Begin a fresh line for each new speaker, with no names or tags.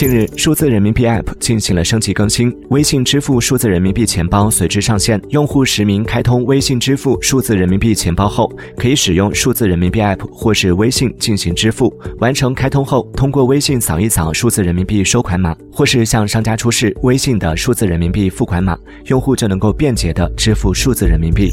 近日数字人民币 app 进行了升级更新微信支付数字人民币钱包随之上线。用户实名开通微信支付数字人民币钱包后可以使用数字人民币 app 或是微信进行支付完成开通后通过微信扫一扫数字人民币收款码或是向商家出示微信的数字人民币付款码用户就能够便捷的支付数字人民币。